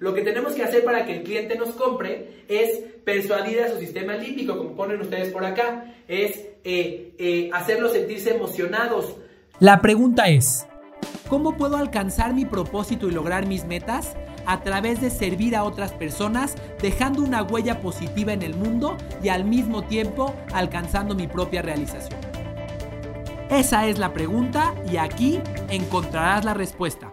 lo que tenemos que hacer para que el cliente nos compre es persuadir a su sistema límbico, como ponen ustedes por acá, es eh, eh, hacerlos sentirse emocionados. La pregunta es, ¿cómo puedo alcanzar mi propósito y lograr mis metas? A través de servir a otras personas, dejando una huella positiva en el mundo y al mismo tiempo alcanzando mi propia realización. Esa es la pregunta y aquí encontrarás la respuesta.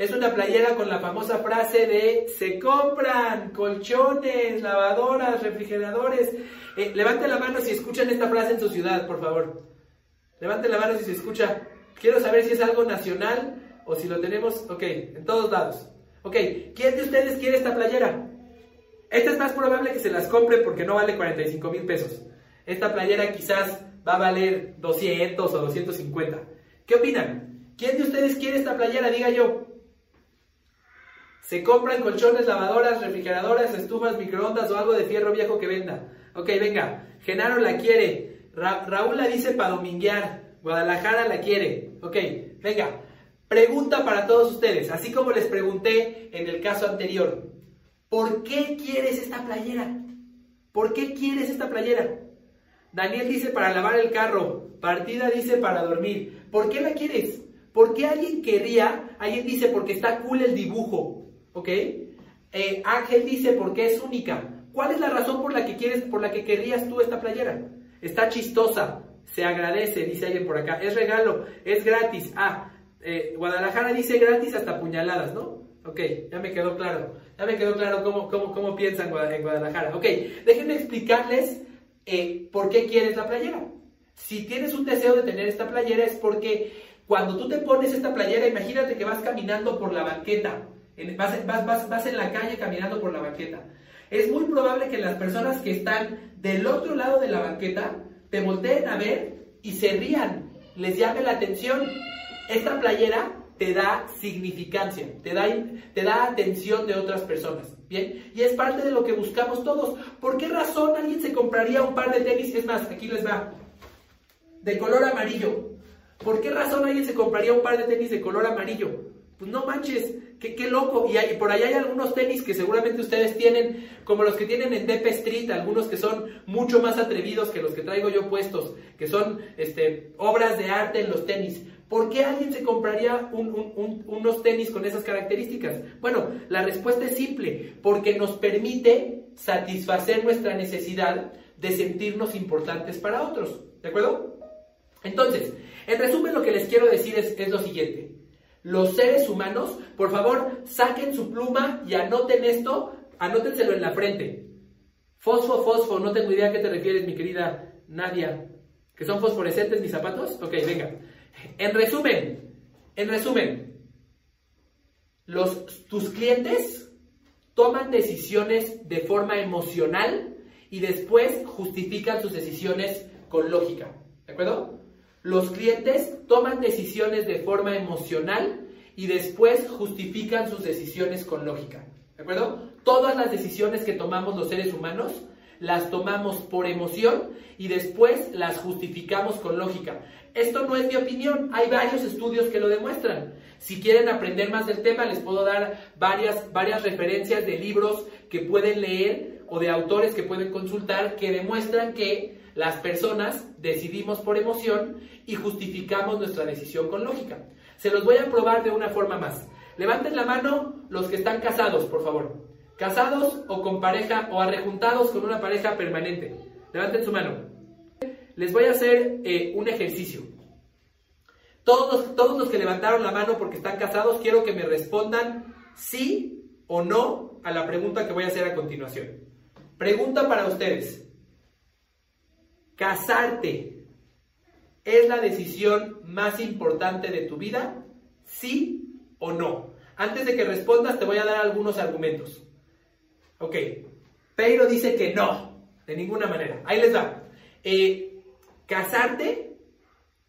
Es una playera con la famosa frase de se compran colchones, lavadoras, refrigeradores. Eh, levante la mano si escuchan esta frase en su ciudad, por favor. Levante la mano si se escucha. Quiero saber si es algo nacional o si lo tenemos, ok, en todos lados. Ok, ¿quién de ustedes quiere esta playera? Esta es más probable que se las compre porque no vale 45 mil pesos. Esta playera quizás va a valer 200 o 250. ¿Qué opinan? ¿Quién de ustedes quiere esta playera? Diga yo. Se compran colchones, lavadoras, refrigeradoras, estufas, microondas o algo de fierro viejo que venda. Ok, venga. Genaro la quiere. Raúl la dice para dominguear. Guadalajara la quiere. Ok, venga. Pregunta para todos ustedes. Así como les pregunté en el caso anterior. ¿Por qué quieres esta playera? ¿Por qué quieres esta playera? Daniel dice para lavar el carro. Partida dice para dormir. ¿Por qué la quieres? ¿Por qué alguien querría? Alguien dice porque está cool el dibujo. ¿Ok? Eh, Ángel dice porque es única. ¿Cuál es la razón por la que quieres, por la que querrías tú esta playera? Está chistosa, se agradece, dice alguien por acá. Es regalo, es gratis. Ah, eh, Guadalajara dice gratis hasta puñaladas, ¿no? Ok, ya me quedó claro. Ya me quedó claro cómo, cómo, cómo piensan en Guadalajara. Ok, déjenme explicarles eh, por qué quieres la playera. Si tienes un deseo de tener esta playera es porque cuando tú te pones esta playera, imagínate que vas caminando por la banqueta vas, en la calle caminando por la banqueta. Es muy probable que las personas que están del otro lado de la banqueta te volteen a ver y se rían, les llame la atención. Esta playera te da significancia, te da, te da atención de otras personas. Bien, y es parte de lo que buscamos todos. ¿Por qué razón alguien se compraría un par de tenis? Es más, aquí les va, de color amarillo. ¿Por qué razón alguien se compraría un par de tenis de color amarillo? Pues no manches, qué, loco. Y, por ahí hay algunos tenis que seguramente ustedes tienen, como los que tienen en DP Street, algunos que son mucho más atrevidos que los que traigo yo puestos, que son este, obras de arte en los tenis. ¿Por qué alguien se compraría unos tenis con esas características? Bueno, la respuesta es simple, porque nos permite satisfacer nuestra necesidad de sentirnos importantes para otros. ¿De acuerdo? Entonces, en resumen lo que les quiero decir es lo siguiente. Los seres humanos, por favor, saquen su pluma y anoten esto, anótenselo en la frente. Fosfo, fosfo, no tengo idea a qué te refieres, mi querida Nadia. ¿Que son fosforescentes mis zapatos? Ok, venga. En resumen, en resumen, los, tus clientes toman decisiones de forma emocional y después justifican sus decisiones con lógica. ¿De acuerdo? Los clientes toman decisiones de forma emocional y después justifican sus decisiones con lógica. ¿De acuerdo? Todas las decisiones que tomamos los seres humanos las tomamos por emoción y después las justificamos con lógica. Esto no es mi opinión, hay varios estudios que lo demuestran. Si quieren aprender más del tema, les puedo dar varias, varias referencias de libros que pueden leer o de autores que pueden consultar que demuestran que las personas decidimos por emoción y justificamos nuestra decisión con lógica. Se los voy a probar de una forma más. Levanten la mano los que están casados, por favor. Casados o con pareja o arrejuntados con una pareja permanente. Levanten su mano. Les voy a hacer eh, un ejercicio. Todos todos los que levantaron la mano porque están casados, quiero que me respondan sí o no a la pregunta que voy a hacer a continuación. Pregunta para ustedes. ¿Casarte es la decisión más importante de tu vida? ¿Sí o no? Antes de que respondas, te voy a dar algunos argumentos. Ok. Pero dice que no, de ninguna manera. Ahí les va. Eh, casarte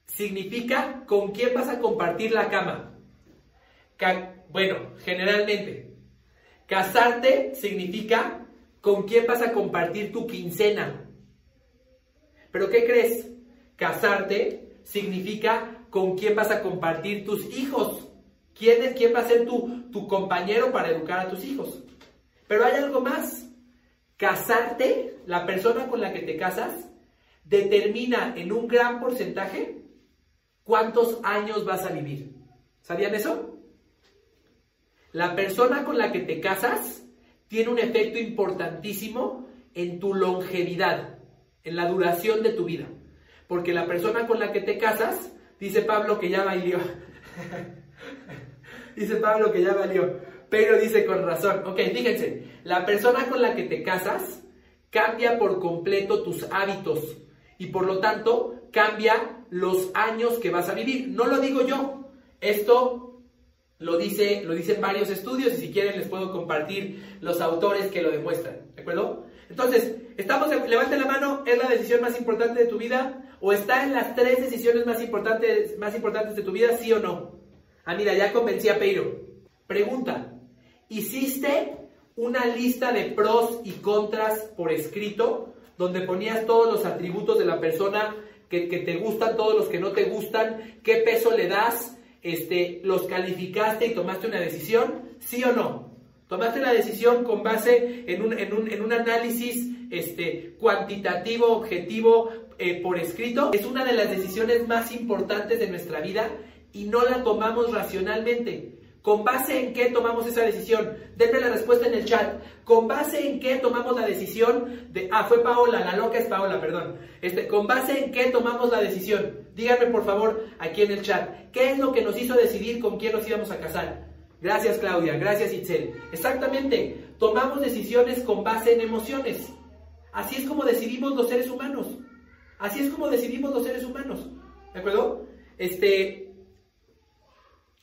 significa con quién vas a compartir la cama. bueno, generalmente. Casarte significa con quién vas a compartir tu quincena. Pero ¿qué crees? Casarte significa con quién vas a compartir tus hijos. ¿Quién, es, quién va a ser tu, tu compañero para educar a tus hijos? Pero hay algo más. Casarte, la persona con la que te casas, determina en un gran porcentaje cuántos años vas a vivir. ¿Sabían eso? La persona con la que te casas tiene un efecto importantísimo en tu longevidad, en la duración de tu vida. Porque la persona con la que te casas, dice Pablo que ya valió. dice Pablo que ya valió. Pero dice con razón. Ok, fíjense, la persona con la que te casas cambia por completo tus hábitos y por lo tanto cambia los años que vas a vivir. No lo digo yo. Esto lo, dice, lo dicen varios estudios y si quieren les puedo compartir los autores que lo demuestran. ¿De acuerdo? Entonces, estamos, levante la mano, ¿es la decisión más importante de tu vida? ¿O está en las tres decisiones más importantes, más importantes de tu vida, sí o no? Ah, mira, ya convencí a Peiro. Pregunta, ¿hiciste una lista de pros y contras por escrito donde ponías todos los atributos de la persona que, que te gustan, todos los que no te gustan, qué peso le das, este, los calificaste y tomaste una decisión, ¿sí o no? Tomaste la decisión con base en un, análisis este, cuantitativo, objetivo, eh, por escrito. Es una de las decisiones más importantes de nuestra vida y no la tomamos racionalmente. ¿Con base en qué tomamos esa decisión? Denme la respuesta en el chat. ¿Con base en qué tomamos la decisión de... Ah, fue Paola, la loca es Paola, perdón. Este, ¿Con base en qué tomamos la decisión? Díganme por favor aquí en el chat. ¿Qué es lo que nos hizo decidir con quién nos íbamos a casar? Gracias Claudia, gracias Itzel. Exactamente, tomamos decisiones con base en emociones. Así es como decidimos los seres humanos. Así es como decidimos los seres humanos. ¿De acuerdo? Este,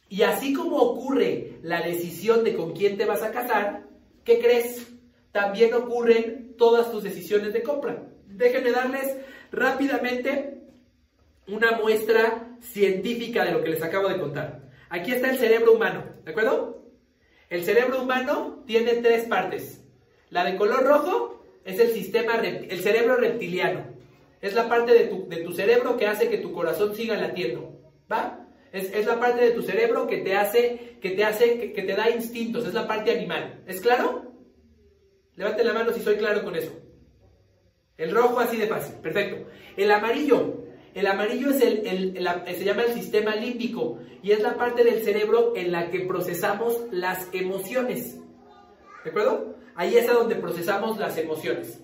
y así como ocurre la decisión de con quién te vas a casar, ¿qué crees? También ocurren todas tus decisiones de compra. Déjenme darles rápidamente una muestra científica de lo que les acabo de contar. Aquí está el cerebro humano, ¿de acuerdo? El cerebro humano tiene tres partes. La de color rojo es el sistema, el cerebro reptiliano. Es la parte de tu, de tu cerebro que hace que tu corazón siga latiendo. ¿Va? Es, la parte de tu cerebro que te hace, que te hace, que, te da instintos, es la parte animal. ¿Es claro? Levante la mano si soy claro con eso. El rojo así de fácil, perfecto. El amarillo, el amarillo es el, se llama el sistema límbico y es la parte del cerebro en la que procesamos las emociones. ¿De acuerdo? Ahí es a donde procesamos las emociones.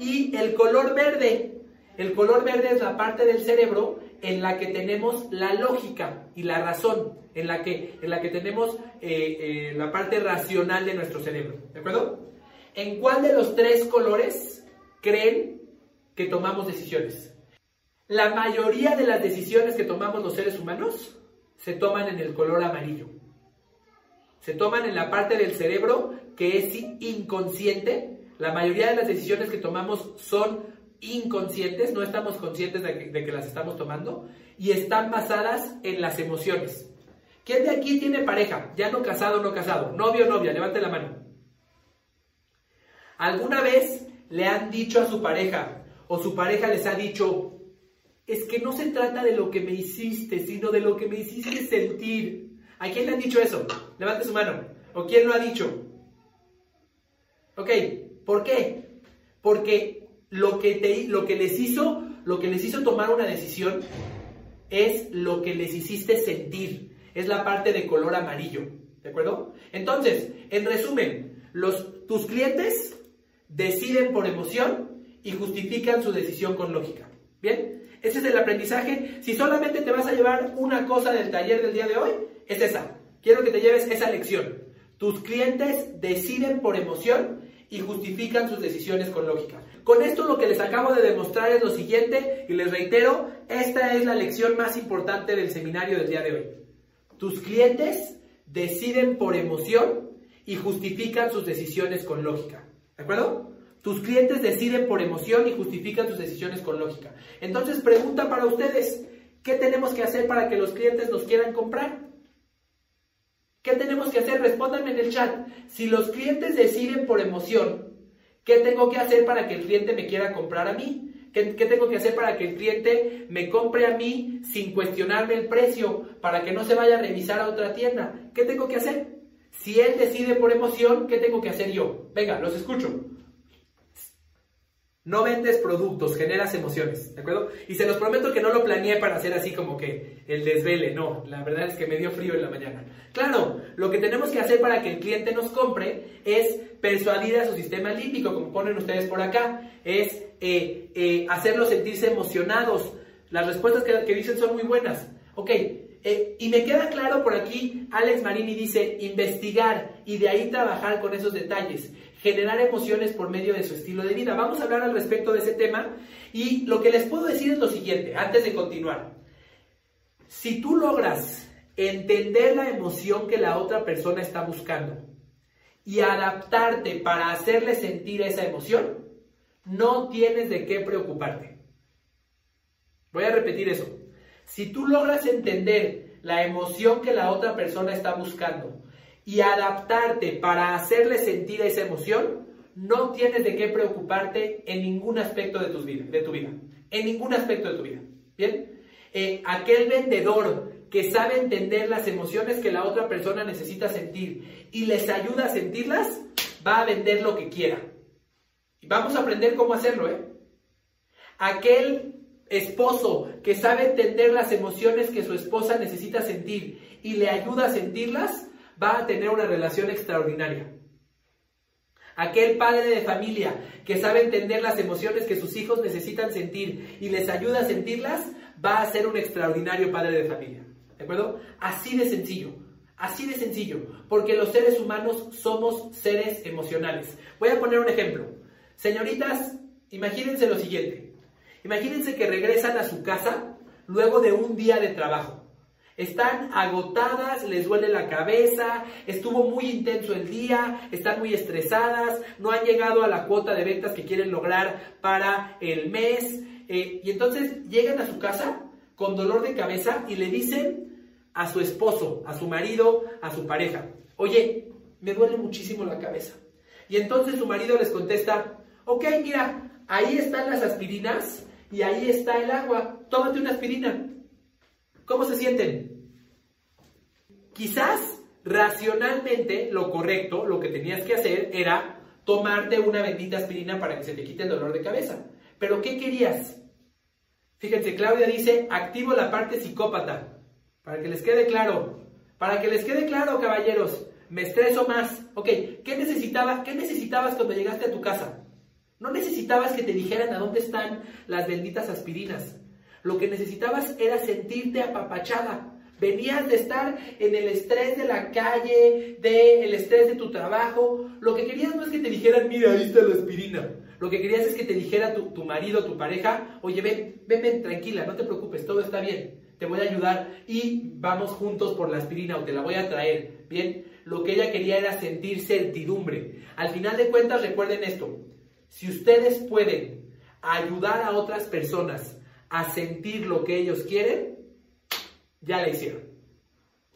Y el color verde, el color verde es la parte del cerebro en la que tenemos la lógica y la razón, en la que, en la que tenemos eh, eh, la parte racional de nuestro cerebro. ¿De acuerdo? ¿En cuál de los tres colores creen que tomamos decisiones? La mayoría de las decisiones que tomamos los seres humanos se toman en el color amarillo. Se toman en la parte del cerebro que es inconsciente. La mayoría de las decisiones que tomamos son inconscientes, no estamos conscientes de que, las estamos tomando y están basadas en las emociones. ¿Quién de aquí tiene pareja? Ya no casado, no casado, novio, novia, levante la mano. ¿Alguna vez le han dicho a su pareja o su pareja les ha dicho, es que no se trata de lo que me hiciste, sino de lo que me hiciste sentir? ¿A quién le han dicho eso? Levante su mano. ¿O quién lo ha dicho? Ok, ¿por qué? Porque lo que, te, lo que les hizo, lo que les hizo tomar una decisión es lo que les hiciste sentir. Es la parte de color amarillo. ¿De acuerdo? Entonces, en resumen, tus clientes deciden por emoción y justifican su decisión con lógica. ¿Bien? Ese es el aprendizaje. Si solamente te vas a llevar una cosa del taller del día de hoy, es esa. Quiero que te lleves esa lección. Tus clientes deciden por emoción y justifican sus decisiones con lógica. Con esto lo que les acabo de demostrar es lo siguiente y les reitero, esta es la lección más importante del seminario del día de hoy. Tus clientes deciden por emoción y justifican sus decisiones con lógica. ¿De acuerdo? Tus clientes deciden por emoción y justifican sus decisiones con lógica. Entonces, pregunta para ustedes, ¿Qué tenemos que hacer para que los clientes nos quieran comprar? ¿Qué tenemos que hacer? Respóndanme en el chat. Si los clientes deciden por emoción, ¿qué tengo que hacer para que el cliente me quiera comprar a mí? ¿Qué, tengo que hacer para que el cliente me compre a mí sin cuestionarme el precio? Para que no se vaya a revisar a otra tienda. ¿Qué tengo que hacer? Si él decide por emoción, ¿qué tengo que hacer yo? Venga, los escucho. No vendes productos, generas emociones, ¿de acuerdo? Y se los prometo que no lo planeé para hacer así como que el desvele, no, la verdad es que me dio frío en la mañana. Claro, lo que tenemos que hacer para que el cliente nos compre es persuadir a su sistema límbico, como ponen ustedes por acá, es eh, eh, hacerlos sentirse emocionados. Las respuestas que, dicen son muy buenas. Ok, eh, y me queda claro por aquí, Alex Marini dice investigar y de ahí trabajar con esos detalles, generar emociones por medio de su estilo de vida. Vamos a hablar al respecto de ese tema y lo que les puedo decir es lo siguiente, antes de continuar. Si tú logras entender la emoción que la otra persona está buscando y adaptarte para hacerle sentir esa emoción, no tienes de qué preocuparte. Voy a repetir eso. Si tú logras entender la emoción que la otra persona está buscando y adaptarte para hacerle sentir esa emoción, no tienes de qué preocuparte en ningún aspecto de tu vida. De tu vida en ningún aspecto de tu vida. ¿Bien? Eh, aquel vendedor que sabe entender las emociones que la otra persona necesita sentir y les ayuda a sentirlas, va a vender lo que quiera. Y vamos a aprender cómo hacerlo, ¿eh? Aquel esposo que sabe entender las emociones que su esposa necesita sentir y le ayuda a sentirlas, va a tener una relación extraordinaria. Aquel padre de familia que sabe entender las emociones que sus hijos necesitan sentir y les ayuda a sentirlas, va a ser un extraordinario padre de familia. ¿De acuerdo? Así de sencillo. Así de sencillo. Porque los seres humanos somos seres emocionales. Voy a poner un ejemplo. Señoritas, imagínense lo siguiente. Imagínense que regresan a su casa luego de un día de trabajo. Están agotadas, les duele la cabeza, estuvo muy intenso el día, están muy estresadas, no han llegado a la cuota de ventas que quieren lograr para el mes. Eh, y entonces llegan a su casa con dolor de cabeza y le dicen a su esposo, a su marido, a su pareja, oye, me duele muchísimo la cabeza. Y entonces su marido les contesta, ok, mira, ahí están las aspirinas, y ahí está el agua. Tómate una aspirina. ¿Cómo se sienten? Quizás racionalmente lo correcto, lo que tenías que hacer era tomarte una bendita aspirina para que se te quite el dolor de cabeza. Pero ¿qué querías? Fíjense, Claudia dice, activo la parte psicópata. Para que les quede claro. Para que les quede claro, caballeros. Me estreso más. Ok, ¿qué, necesitaba, ¿qué necesitabas cuando llegaste a tu casa? No necesitabas que te dijeran a dónde están las benditas aspirinas. Lo que necesitabas era sentirte apapachada. Venías de estar en el estrés de la calle, del estrés de tu trabajo. Lo que querías no es que te dijeran, mira, ahí está la aspirina. Lo que querías es que te dijera tu, tu marido, tu pareja, oye, ven, ven, ven, tranquila, no te preocupes, todo está bien. Te voy a ayudar y vamos juntos por la aspirina o te la voy a traer. Bien, lo que ella quería era sentir certidumbre. Al final de cuentas, recuerden esto, si ustedes pueden ayudar a otras personas a sentir lo que ellos quieren, ya la hicieron.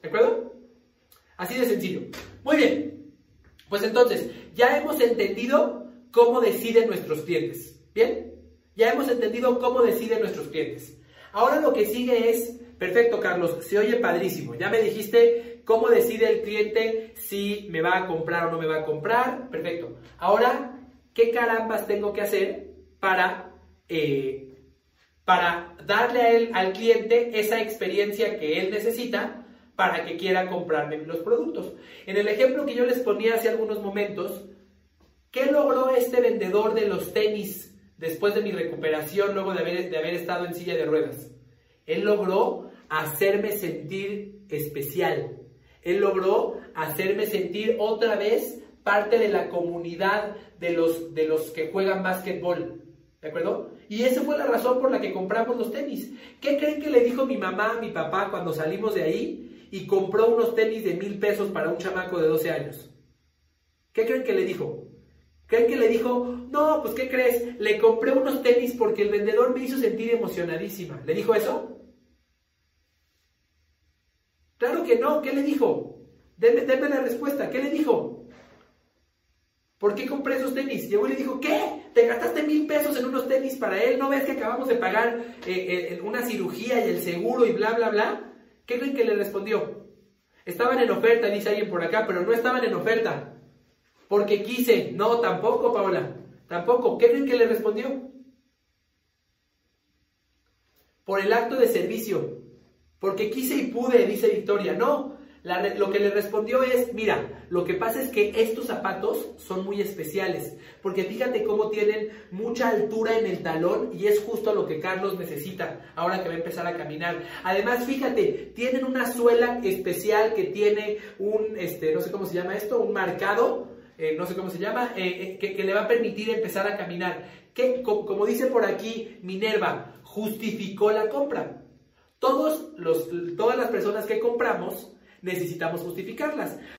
¿De acuerdo? Así de sencillo. Muy bien. Pues entonces, ya hemos entendido cómo deciden nuestros clientes. ¿Bien? Ya hemos entendido cómo deciden nuestros clientes. Ahora lo que sigue es, perfecto Carlos, se oye padrísimo. Ya me dijiste cómo decide el cliente si me va a comprar o no me va a comprar. Perfecto. Ahora ¿qué carambas tengo que hacer para, eh, para darle a él, al cliente esa experiencia que él necesita para que quiera comprarme los productos? En el ejemplo que yo les ponía hace algunos momentos, ¿qué logró este vendedor de los tenis después de mi recuperación, luego de haber, estado en silla de ruedas? Él logró hacerme sentir especial. Él logró hacerme sentir otra vez parte de la comunidad de los, de los que juegan básquetbol. ¿De acuerdo? Y esa fue la razón por la que compramos los tenis. ¿Qué creen que le dijo mi mamá a mi papá cuando salimos de ahí y compró unos tenis de mil pesos para un chamaco de 12 años? ¿Qué creen que le dijo? ¿Creen que le dijo, no, pues ¿qué crees? Le compré unos tenis porque el vendedor me hizo sentir emocionadísima. ¿Le dijo eso? Claro que no, ¿qué le dijo? Deme, la respuesta, ¿qué le dijo? ¿Por qué compré esos tenis? Llegó y le dijo, ¿qué? ¿Te gastaste mil pesos en unos tenis para él? ¿No ves que acabamos de pagar eh, eh, una cirugía y el seguro y bla, bla, bla? ¿Qué creen que le respondió? Estaban en oferta, dice alguien por acá, pero no estaban en oferta. Porque quise. No, tampoco, Paola. Tampoco. ¿Qué creen que le respondió? Por el acto de servicio. Porque quise y pude, dice Victoria. No, lo que le respondió es, mira, lo que pasa es que estos zapatos son muy especiales, porque fíjate cómo tienen mucha altura en el talón y es justo lo que Carlos necesita ahora que va a empezar a caminar. Además, fíjate, tienen una suela especial que tiene un, este, no sé cómo se llama esto, un marcado, eh, no sé cómo se llama, eh, eh, que, le va a permitir empezar a caminar. Que, como dice por aquí Minerva, justificó la compra. Todos los, todas las personas que compramos necesitamos justificarlas.